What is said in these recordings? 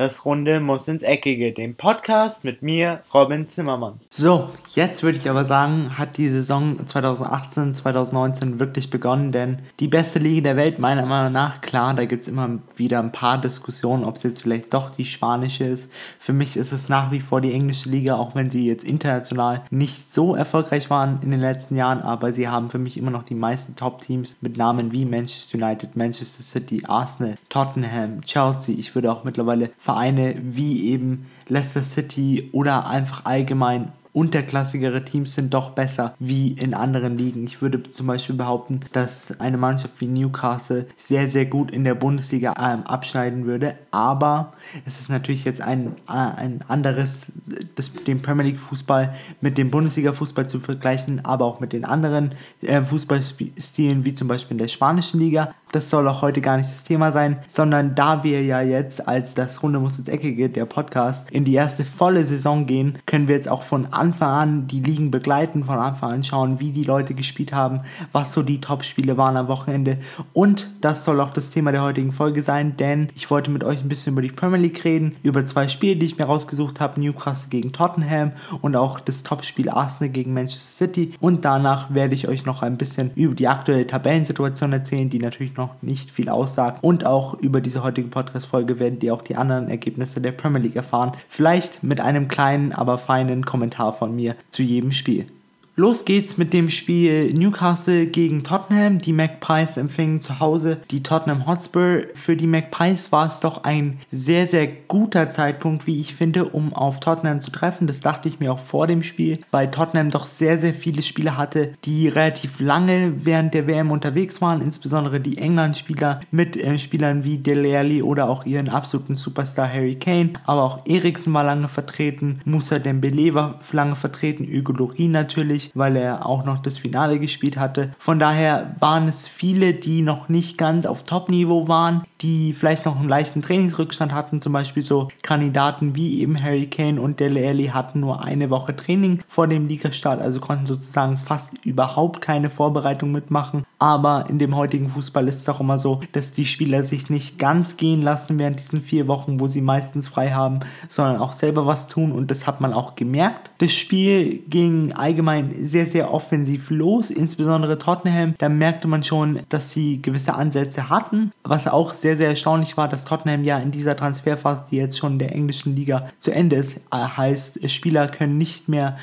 Das Runde muss ins Eckige, dem Podcast mit mir, Robin Zimmermann. So, jetzt würde ich aber sagen, hat die Saison 2018, 2019 wirklich begonnen, denn die beste Liga der Welt, meiner Meinung nach, klar, da gibt es immer wieder ein paar Diskussionen, ob es jetzt vielleicht doch die spanische ist. Für mich ist es nach wie vor die englische Liga, auch wenn sie jetzt international nicht so erfolgreich waren in den letzten Jahren, aber sie haben für mich immer noch die meisten Top-Teams mit Namen wie Manchester United, Manchester City, Arsenal, Tottenham, Chelsea. Ich würde auch mittlerweile Vereine wie eben Leicester City oder einfach allgemein unterklassigere Teams sind doch besser wie in anderen Ligen. Ich würde zum Beispiel behaupten, dass eine Mannschaft wie Newcastle sehr, sehr gut in der Bundesliga ähm, abschneiden würde. Aber es ist natürlich jetzt ein, äh, ein anderes, das, den Premier League Fußball mit dem Bundesliga Fußball zu vergleichen, aber auch mit den anderen äh, Fußballstilen wie zum Beispiel in der spanischen Liga. Das soll auch heute gar nicht das Thema sein, sondern da wir ja jetzt als das Runde muss ins Eckige, der Podcast, in die erste volle Saison gehen, können wir jetzt auch von Anfang an die Ligen begleiten, von Anfang an schauen, wie die Leute gespielt haben, was so die Top-Spiele waren am Wochenende. Und das soll auch das Thema der heutigen Folge sein, denn ich wollte mit euch ein bisschen über die Premier League reden, über zwei Spiele, die ich mir rausgesucht habe, Newcastle gegen Tottenham und auch das Top-Spiel Arsenal gegen Manchester City. Und danach werde ich euch noch ein bisschen über die aktuelle Tabellensituation erzählen, die natürlich noch nicht viel aussagt. Und auch über diese heutige Podcast-Folge werdet ihr auch die anderen Ergebnisse der Premier League erfahren. Vielleicht mit einem kleinen, aber feinen Kommentar von mir zu jedem Spiel. Los geht's mit dem Spiel Newcastle gegen Tottenham. Die Magpies empfingen zu Hause die Tottenham Hotspur. Für die Magpies war es doch ein sehr, sehr guter Zeitpunkt, wie ich finde, um auf Tottenham zu treffen. Das dachte ich mir auch vor dem Spiel, weil Tottenham doch sehr, sehr viele Spieler hatte, die relativ lange während der WM unterwegs waren. Insbesondere die England-Spieler mit äh, Spielern wie Dele Alli oder auch ihren absoluten Superstar Harry Kane. Aber auch Eriksen war lange vertreten, Musa Dembele war lange vertreten, Hugo Lloris natürlich weil er auch noch das Finale gespielt hatte. Von daher waren es viele, die noch nicht ganz auf Top-Niveau waren, die vielleicht noch einen leichten Trainingsrückstand hatten. Zum Beispiel so Kandidaten wie eben Harry Kane und Dele Alli hatten nur eine Woche Training vor dem Ligastart, also konnten sozusagen fast überhaupt keine Vorbereitung mitmachen. Aber in dem heutigen Fußball ist es auch immer so, dass die Spieler sich nicht ganz gehen lassen während diesen vier Wochen, wo sie meistens frei haben, sondern auch selber was tun und das hat man auch gemerkt. Das Spiel ging allgemein sehr, sehr offensiv los, insbesondere Tottenham. Da merkte man schon, dass sie gewisse Ansätze hatten. Was auch sehr, sehr erstaunlich war, dass Tottenham ja in dieser Transferphase, die jetzt schon in der englischen Liga zu Ende ist, heißt, Spieler können nicht mehr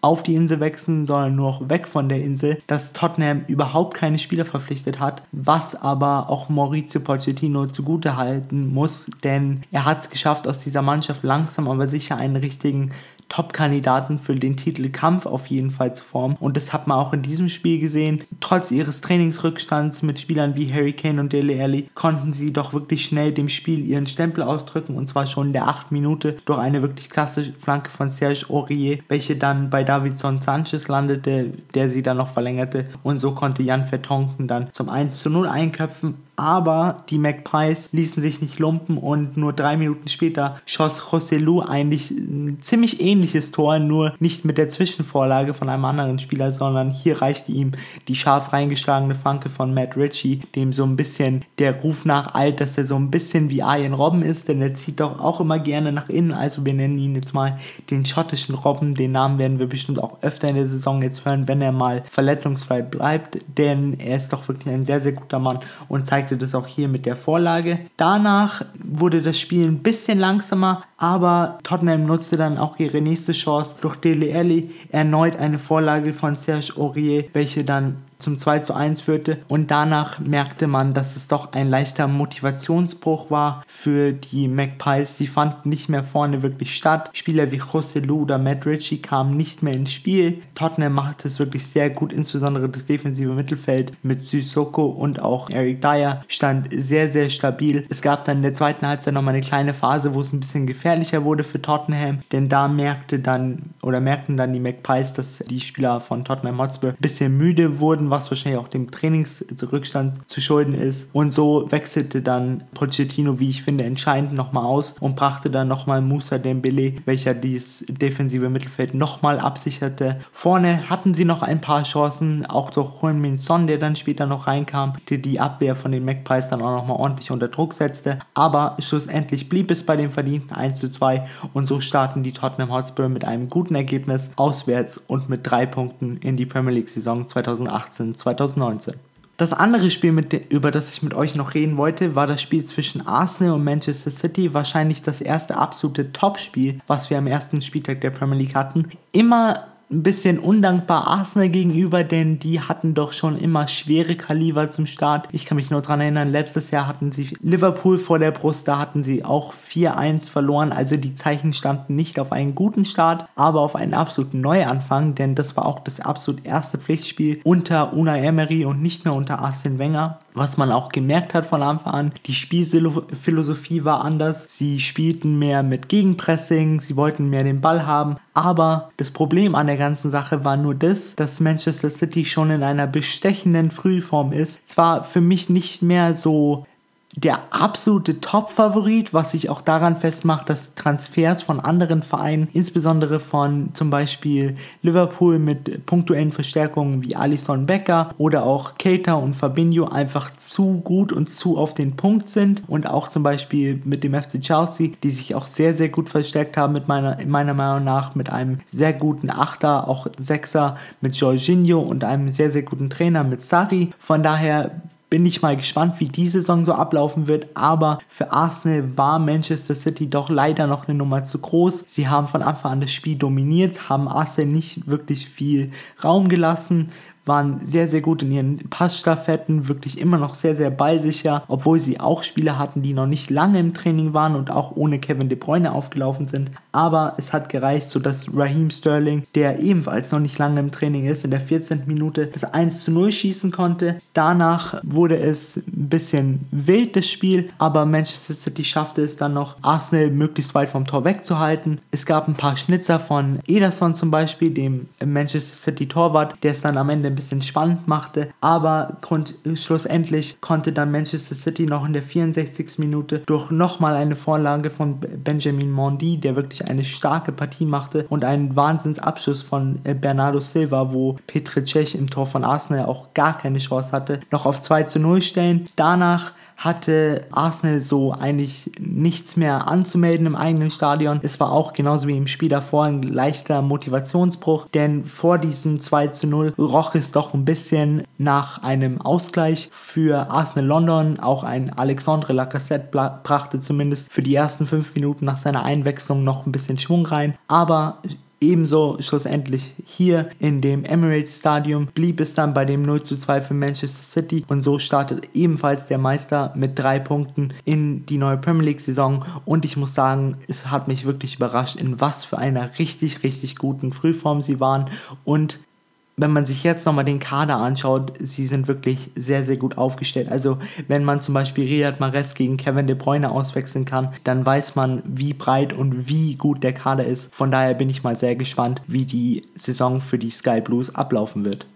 auf die Insel wechseln, sondern nur noch weg von der Insel, dass Tottenham überhaupt keine Spieler verpflichtet hat, was aber auch Maurizio Pochettino zugute halten muss, denn er hat es geschafft, aus dieser Mannschaft langsam aber sicher einen richtigen Top-Kandidaten für den Titelkampf auf jeden Fall zu formen. Und das hat man auch in diesem Spiel gesehen. Trotz ihres Trainingsrückstands mit Spielern wie Harry Kane und Dele Alli konnten sie doch wirklich schnell dem Spiel ihren Stempel ausdrücken und zwar schon in der 8 Minute durch eine wirklich klasse Flanke von Serge Aurier, welche dann bei Davidson Sanchez landete, der sie dann noch verlängerte und so konnte Jan Vertonken dann zum 1 zu 0 einköpfen aber die Magpies ließen sich nicht lumpen und nur drei Minuten später schoss José Lu eigentlich ein ziemlich ähnliches Tor, nur nicht mit der Zwischenvorlage von einem anderen Spieler, sondern hier reichte ihm die scharf reingeschlagene Flanke von Matt Ritchie, dem so ein bisschen der Ruf nach alt, dass er so ein bisschen wie Arjen Robben ist, denn er zieht doch auch immer gerne nach innen, also wir nennen ihn jetzt mal den schottischen Robben, den Namen werden wir bestimmt auch öfter in der Saison jetzt hören, wenn er mal verletzungsfrei bleibt, denn er ist doch wirklich ein sehr, sehr guter Mann und zeigt zeigte das auch hier mit der Vorlage. Danach wurde das Spiel ein bisschen langsamer, aber Tottenham nutzte dann auch ihre nächste Chance durch Dele Alli erneut eine Vorlage von Serge Aurier, welche dann zum 2 zu 1 führte und danach merkte man, dass es doch ein leichter Motivationsbruch war für die Magpies. Sie fanden nicht mehr vorne wirklich statt. Spieler wie José Lu oder Matt Ritchie kamen nicht mehr ins Spiel. Tottenham machte es wirklich sehr gut, insbesondere das defensive Mittelfeld mit Sissoko und auch Eric Dyer stand sehr, sehr stabil. Es gab dann in der zweiten Halbzeit nochmal eine kleine Phase, wo es ein bisschen gefährlicher wurde für Tottenham, denn da merkte dann oder merkten dann die Magpies, dass die Spieler von Tottenham Hotspur ein bisschen müde wurden was wahrscheinlich auch dem Trainingsrückstand zu schulden ist. Und so wechselte dann Pochettino, wie ich finde, entscheidend nochmal aus und brachte dann nochmal Musa Dembele, welcher dieses defensive Mittelfeld nochmal absicherte. Vorne hatten sie noch ein paar Chancen, auch durch Juan Min Son, der dann später noch reinkam, der die Abwehr von den Magpies dann auch nochmal ordentlich unter Druck setzte. Aber schlussendlich blieb es bei dem verdienten 1 zu 2 und so starten die Tottenham Hotspur mit einem guten Ergebnis auswärts und mit drei Punkten in die Premier League Saison 2018-2019. Das andere Spiel, mit, über das ich mit euch noch reden wollte, war das Spiel zwischen Arsenal und Manchester City. Wahrscheinlich das erste absolute Top-Spiel, was wir am ersten Spieltag der Premier League hatten. Immer ein bisschen undankbar Arsenal gegenüber, denn die hatten doch schon immer schwere Kaliber zum Start. Ich kann mich nur daran erinnern, letztes Jahr hatten sie Liverpool vor der Brust, da hatten sie auch 4-1 verloren. Also die Zeichen standen nicht auf einen guten Start, aber auf einen absoluten Neuanfang, denn das war auch das absolut erste Pflichtspiel unter Unai Emery und nicht mehr unter Arsene Wenger was man auch gemerkt hat von Anfang an. Die Spielphilosophie war anders. Sie spielten mehr mit Gegenpressing, sie wollten mehr den Ball haben. Aber das Problem an der ganzen Sache war nur das, dass Manchester City schon in einer bestechenden Frühform ist. Zwar für mich nicht mehr so der absolute Top-Favorit, was sich auch daran festmacht, dass Transfers von anderen Vereinen, insbesondere von zum Beispiel Liverpool mit punktuellen Verstärkungen wie Alisson Becker oder auch Keita und Fabinho einfach zu gut und zu auf den Punkt sind und auch zum Beispiel mit dem FC Chelsea, die sich auch sehr, sehr gut verstärkt haben mit meiner, meiner Meinung nach mit einem sehr guten Achter, auch Sechser mit Jorginho und einem sehr, sehr guten Trainer mit Sari. Von daher bin ich mal gespannt, wie die Saison so ablaufen wird. Aber für Arsenal war Manchester City doch leider noch eine Nummer zu groß. Sie haben von Anfang an das Spiel dominiert, haben Arsenal nicht wirklich viel Raum gelassen waren sehr, sehr gut in ihren Passstaffetten, wirklich immer noch sehr, sehr ballsicher, obwohl sie auch Spieler hatten, die noch nicht lange im Training waren und auch ohne Kevin De Bruyne aufgelaufen sind. Aber es hat gereicht, sodass Raheem Sterling, der ebenfalls noch nicht lange im Training ist, in der 14. Minute das 1 zu 0 schießen konnte. Danach wurde es ein bisschen wild, das Spiel, aber Manchester City schaffte es dann noch, Arsenal möglichst weit vom Tor wegzuhalten. Es gab ein paar Schnitzer von Ederson zum Beispiel, dem Manchester City Torwart, der es dann am Ende ein bisschen spannend machte. Aber schlussendlich konnte dann Manchester City noch in der 64. Minute durch nochmal eine Vorlage von Benjamin Mondi, der wirklich eine starke Partie machte und einen Wahnsinnsabschuss von äh, Bernardo Silva, wo Petr Cech im Tor von Arsenal auch gar keine Chance hatte, noch auf 2 zu 0 stellen. Danach hatte Arsenal so eigentlich nichts mehr anzumelden im eigenen Stadion. Es war auch genauso wie im Spiel davor ein leichter Motivationsbruch, denn vor diesem 2 zu 0 roch es doch ein bisschen nach einem Ausgleich für Arsenal London. Auch ein Alexandre Lacassette brachte zumindest für die ersten fünf Minuten nach seiner Einwechslung noch ein bisschen Schwung rein. Aber Ebenso schlussendlich hier in dem Emirates Stadium blieb es dann bei dem 0 zu 2 für Manchester City und so startet ebenfalls der Meister mit drei Punkten in die neue Premier League Saison. Und ich muss sagen, es hat mich wirklich überrascht, in was für einer richtig, richtig guten Frühform sie waren und wenn man sich jetzt nochmal den Kader anschaut, sie sind wirklich sehr, sehr gut aufgestellt. Also wenn man zum Beispiel Riyad Mahrez gegen Kevin De Bruyne auswechseln kann, dann weiß man, wie breit und wie gut der Kader ist. Von daher bin ich mal sehr gespannt, wie die Saison für die Sky Blues ablaufen wird.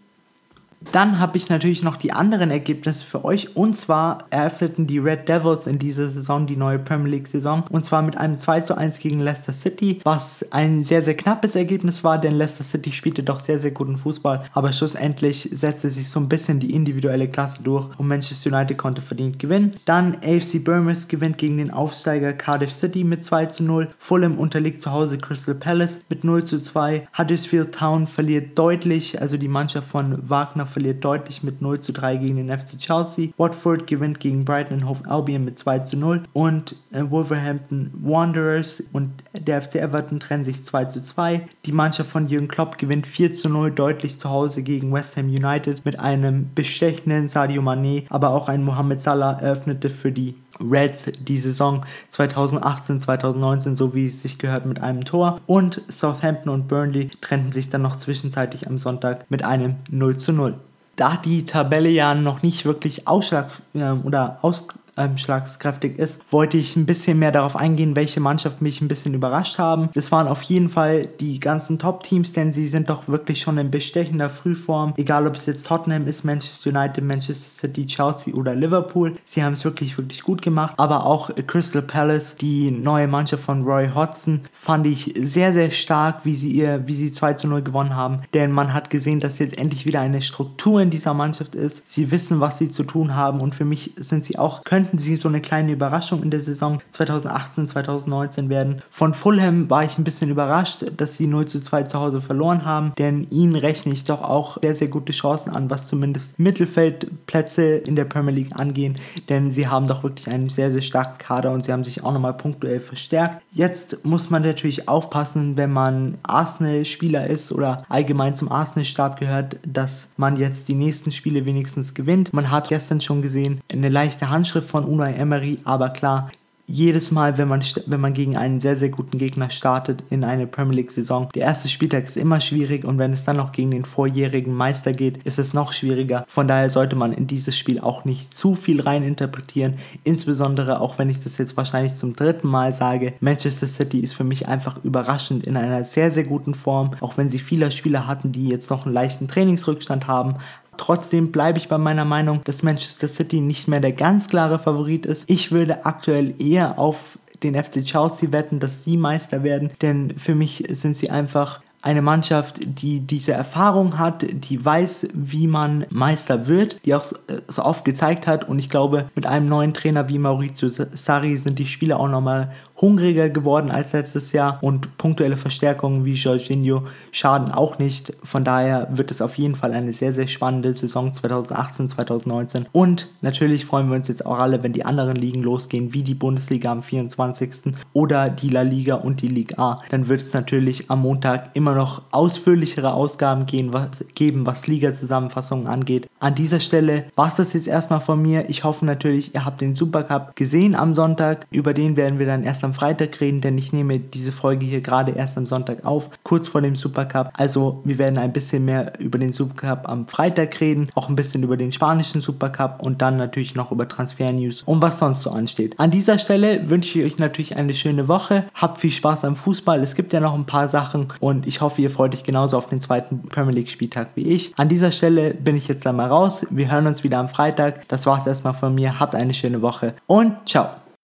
Dann habe ich natürlich noch die anderen Ergebnisse für euch. Und zwar eröffneten die Red Devils in dieser Saison die neue Premier League Saison. Und zwar mit einem 2 zu 1 gegen Leicester City, was ein sehr, sehr knappes Ergebnis war, denn Leicester City spielte doch sehr, sehr guten Fußball. Aber schlussendlich setzte sich so ein bisschen die individuelle Klasse durch und Manchester United konnte verdient gewinnen. Dann AFC Bournemouth gewinnt gegen den Aufsteiger Cardiff City mit 2 zu 0. Fulham unterliegt zu Hause Crystal Palace mit 0 zu 2. Huddersfield Town verliert deutlich, also die Mannschaft von Wagner verliert deutlich mit 0 zu 3 gegen den FC Chelsea. Watford gewinnt gegen Brighton Hove Albion mit 2 zu 0 und äh, Wolverhampton Wanderers und der FC Everton trennen sich 2 zu 2. Die Mannschaft von Jürgen Klopp gewinnt 4 zu 0 deutlich zu Hause gegen West Ham United mit einem bestechenden Sadio Mané, aber auch ein Mohamed Salah eröffnete für die Reds die Saison 2018-2019, so wie es sich gehört, mit einem Tor. Und Southampton und Burnley trennten sich dann noch zwischenzeitlich am Sonntag mit einem 0 zu 0 da die Tabelle ja noch nicht wirklich Ausschlag äh, oder aus, ausschlagskräftig ist, wollte ich ein bisschen mehr darauf eingehen, welche Mannschaften mich ein bisschen überrascht haben. Das waren auf jeden Fall die ganzen Top-Teams, denn sie sind doch wirklich schon in bestechender Frühform. Egal ob es jetzt Tottenham ist, Manchester United, Manchester City, Chelsea oder Liverpool. Sie haben es wirklich, wirklich gut gemacht. Aber auch Crystal Palace, die neue Mannschaft von Roy Hodgson, fand ich sehr, sehr stark, wie sie ihr, wie sie 2 zu 0 gewonnen haben. Denn man hat gesehen, dass jetzt endlich wieder eine Struktur in dieser Mannschaft ist. Sie wissen, was sie zu tun haben und für mich sind sie auch, könnten sie so eine kleine Überraschung in der Saison 2018, 2019 werden. Von Fulham war ich ein bisschen überrascht, dass sie 0 zu 2 zu Hause verloren haben, denn ihnen rechne ich doch auch sehr, sehr gute Chancen an, was zumindest Mittelfeldplätze in der Premier League angehen, denn sie haben doch wirklich einen sehr, sehr starken Kader und sie haben sich auch nochmal punktuell verstärkt. Jetzt muss man natürlich aufpassen, wenn man Arsenal-Spieler ist oder allgemein zum Arsenal-Stab gehört, dass man jetzt die nächsten Spiele wenigstens gewinnt. Man hat gestern schon gesehen, eine leichte Handschrift von Unai Emery, aber klar, jedes Mal, wenn man, wenn man gegen einen sehr, sehr guten Gegner startet in eine Premier League-Saison. Der erste Spieltag ist immer schwierig und wenn es dann noch gegen den vorjährigen Meister geht, ist es noch schwieriger. Von daher sollte man in dieses Spiel auch nicht zu viel rein interpretieren. Insbesondere auch wenn ich das jetzt wahrscheinlich zum dritten Mal sage, Manchester City ist für mich einfach überraschend in einer sehr, sehr guten Form. Auch wenn sie viele Spieler hatten, die jetzt noch einen leichten Trainingsrückstand haben, Trotzdem bleibe ich bei meiner Meinung, dass Manchester City nicht mehr der ganz klare Favorit ist. Ich würde aktuell eher auf den FC Chelsea wetten, dass sie Meister werden, denn für mich sind sie einfach eine Mannschaft, die diese Erfahrung hat, die weiß, wie man Meister wird, die auch so oft gezeigt hat. Und ich glaube, mit einem neuen Trainer wie Maurizio Sarri sind die Spieler auch nochmal hungriger geworden als letztes Jahr und punktuelle Verstärkungen wie Jorginho schaden auch nicht. Von daher wird es auf jeden Fall eine sehr, sehr spannende Saison 2018, 2019. Und natürlich freuen wir uns jetzt auch alle, wenn die anderen Ligen losgehen, wie die Bundesliga am 24. oder die La Liga und die Liga A. Dann wird es natürlich am Montag immer noch ausführlichere Ausgaben gehen, was, geben, was Liga-Zusammenfassungen angeht. An dieser Stelle war es das jetzt erstmal von mir. Ich hoffe natürlich, ihr habt den Supercup gesehen am Sonntag. Über den werden wir dann erst am Freitag reden, denn ich nehme diese Folge hier gerade erst am Sonntag auf, kurz vor dem Supercup. Also wir werden ein bisschen mehr über den Supercup am Freitag reden, auch ein bisschen über den spanischen Supercup und dann natürlich noch über Transfer-News und was sonst so ansteht. An dieser Stelle wünsche ich euch natürlich eine schöne Woche. Habt viel Spaß am Fußball. Es gibt ja noch ein paar Sachen und ich hoffe, ihr freut euch genauso auf den zweiten Premier League Spieltag wie ich. An dieser Stelle bin ich jetzt einmal raus. Wir hören uns wieder am Freitag. Das war es erstmal von mir. Habt eine schöne Woche und ciao.